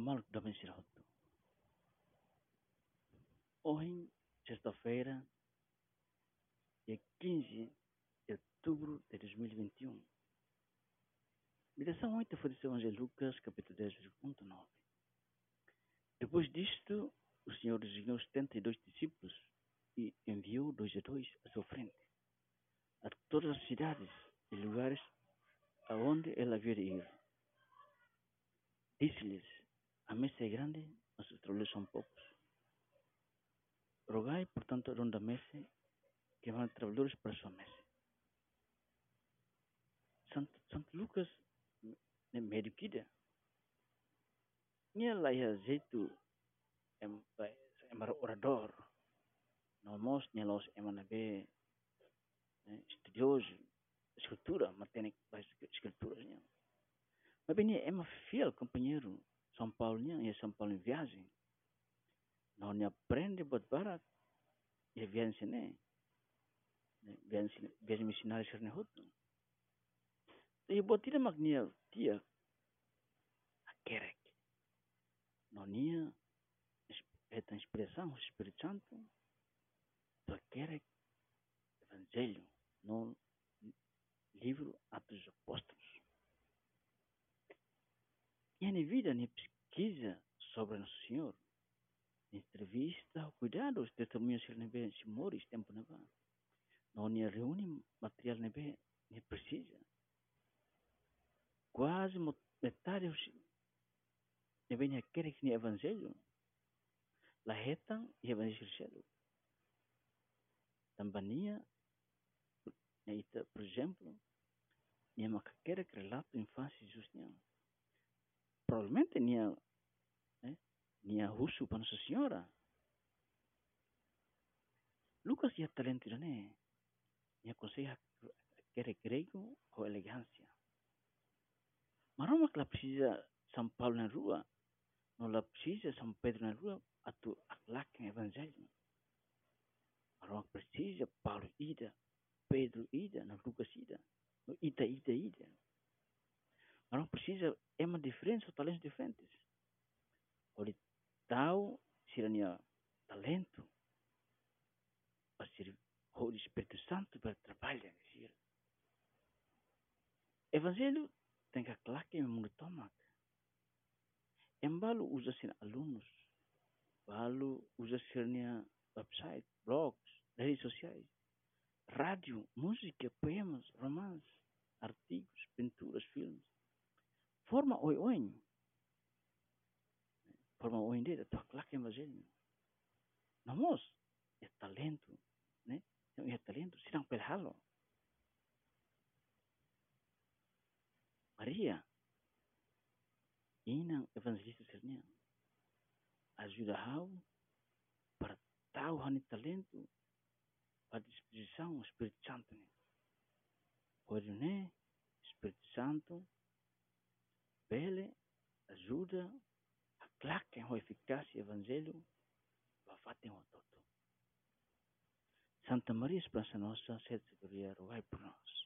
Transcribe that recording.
mal da Bensiroto. Hoje, sexta-feira, dia 15 de outubro de 2021. Meditação 8 foi do Evangelho de Lucas, capítulo 10, versículo 9. Depois disto, o Senhor designou 72 discípulos e enviou dois a dois à sua frente, a todas as cidades e lugares aonde ele havia de ir. Díceles, a mesa es grande, nuestros troles son pocos. Rogai, por tanto, ronda mesa, que van trabajadores para su mesa. Sant, Sant Lucas ne merkide. Nia laya zetu em emar orador. Nomos nia los emanabe eh, estudioso, escultura, matemática. Mas bem, é uma fiel companheiro São Paulo, e São Paulo em viagem. Não ne aprende buat barat. E viagem né. Viagem, viagem missionária ser ne hutu. E buat tidak magnia dia akerek. Não nia é a expressão do Espírito Santo do akerek Evangelho no livro Atos Apóstolos. A vida, a pesquisa sobre Nosso Senhor, entrevista, cuidado, os testemunhos que ele se morre, tempo não vai. Não reúne material vai, nem precisa. Quase metade não vem aquele que é evangelho. La reta e evangelho. Tambania, por exemplo, nie makakere relato infância de Jesus provavelmente nia eh, nia husu para Nossa Senhora. Lucas ia talento né? Nia aconselha querer grego ou elegância. Mas Roma que ela precisa São Paulo na rua, não ela precisa São Pedro na rua, a tu aclaque evangelho. Roma precisa Paulo ida, Pedro ida, não Lucas ida, ida, ida, ida. Mas não precisa é uma diferença, são talentos diferentes. Olha, tal seria talento para ser o Espírito Santo para trabalhar. Evangelho tem que aclarar que é mundo toma. Embalo usa ser alunos, embalo usa ser website, blogs, redes sociais, rádio, música, poemas, romances, artigos, pinturas, filmes forma oi-oi. Forma oi dia, tu laki evangelho. Namos, é talento, né? É talento, sinang pelhalo. Maria, inang evangelista sernia. Ajuda hau para tahu hani talento para disposição o Espírito Santo. Hoje, né? Espírito Santo pele ajuda a claque a eficácia evangelho para fazer o todo. Santa Maria Esperança Nossa, sede de rogai por nós.